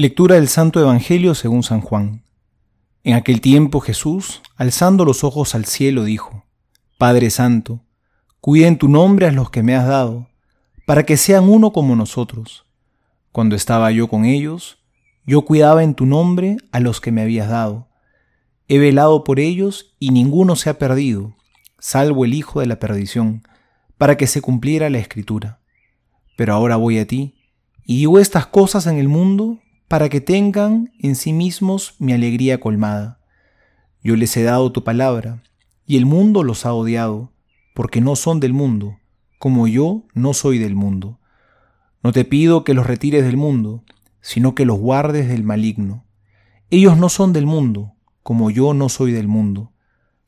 Lectura del Santo Evangelio según San Juan. En aquel tiempo Jesús, alzando los ojos al cielo, dijo, Padre Santo, cuida en tu nombre a los que me has dado, para que sean uno como nosotros. Cuando estaba yo con ellos, yo cuidaba en tu nombre a los que me habías dado. He velado por ellos y ninguno se ha perdido, salvo el Hijo de la perdición, para que se cumpliera la Escritura. Pero ahora voy a ti, y digo estas cosas en el mundo para que tengan en sí mismos mi alegría colmada. Yo les he dado tu palabra, y el mundo los ha odiado, porque no son del mundo, como yo no soy del mundo. No te pido que los retires del mundo, sino que los guardes del maligno. Ellos no son del mundo, como yo no soy del mundo.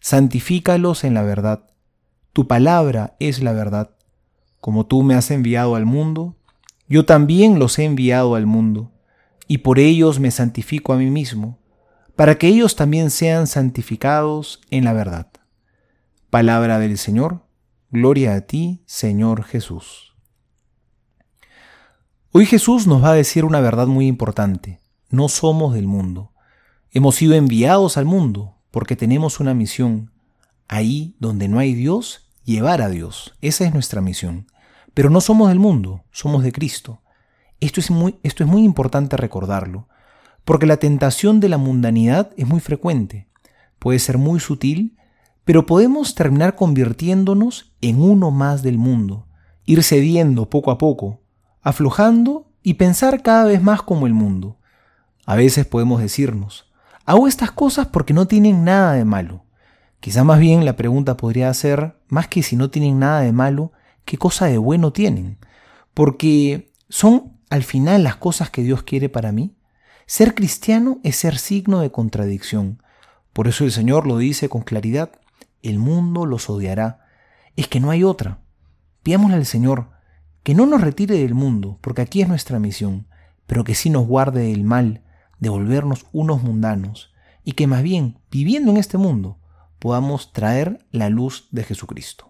Santifícalos en la verdad. Tu palabra es la verdad. Como tú me has enviado al mundo, yo también los he enviado al mundo y por ellos me santifico a mí mismo, para que ellos también sean santificados en la verdad. Palabra del Señor, gloria a ti, Señor Jesús. Hoy Jesús nos va a decir una verdad muy importante. No somos del mundo. Hemos sido enviados al mundo porque tenemos una misión. Ahí donde no hay Dios, llevar a Dios. Esa es nuestra misión. Pero no somos del mundo, somos de Cristo. Esto es, muy, esto es muy importante recordarlo, porque la tentación de la mundanidad es muy frecuente, puede ser muy sutil, pero podemos terminar convirtiéndonos en uno más del mundo, ir cediendo poco a poco, aflojando y pensar cada vez más como el mundo. A veces podemos decirnos, hago estas cosas porque no tienen nada de malo. Quizá más bien la pregunta podría ser, más que si no tienen nada de malo, ¿qué cosa de bueno tienen? Porque son al final las cosas que Dios quiere para mí? Ser cristiano es ser signo de contradicción. Por eso el Señor lo dice con claridad, el mundo los odiará. Es que no hay otra. Pidámosle al Señor que no nos retire del mundo, porque aquí es nuestra misión, pero que sí nos guarde del mal, de volvernos unos mundanos, y que más bien, viviendo en este mundo, podamos traer la luz de Jesucristo.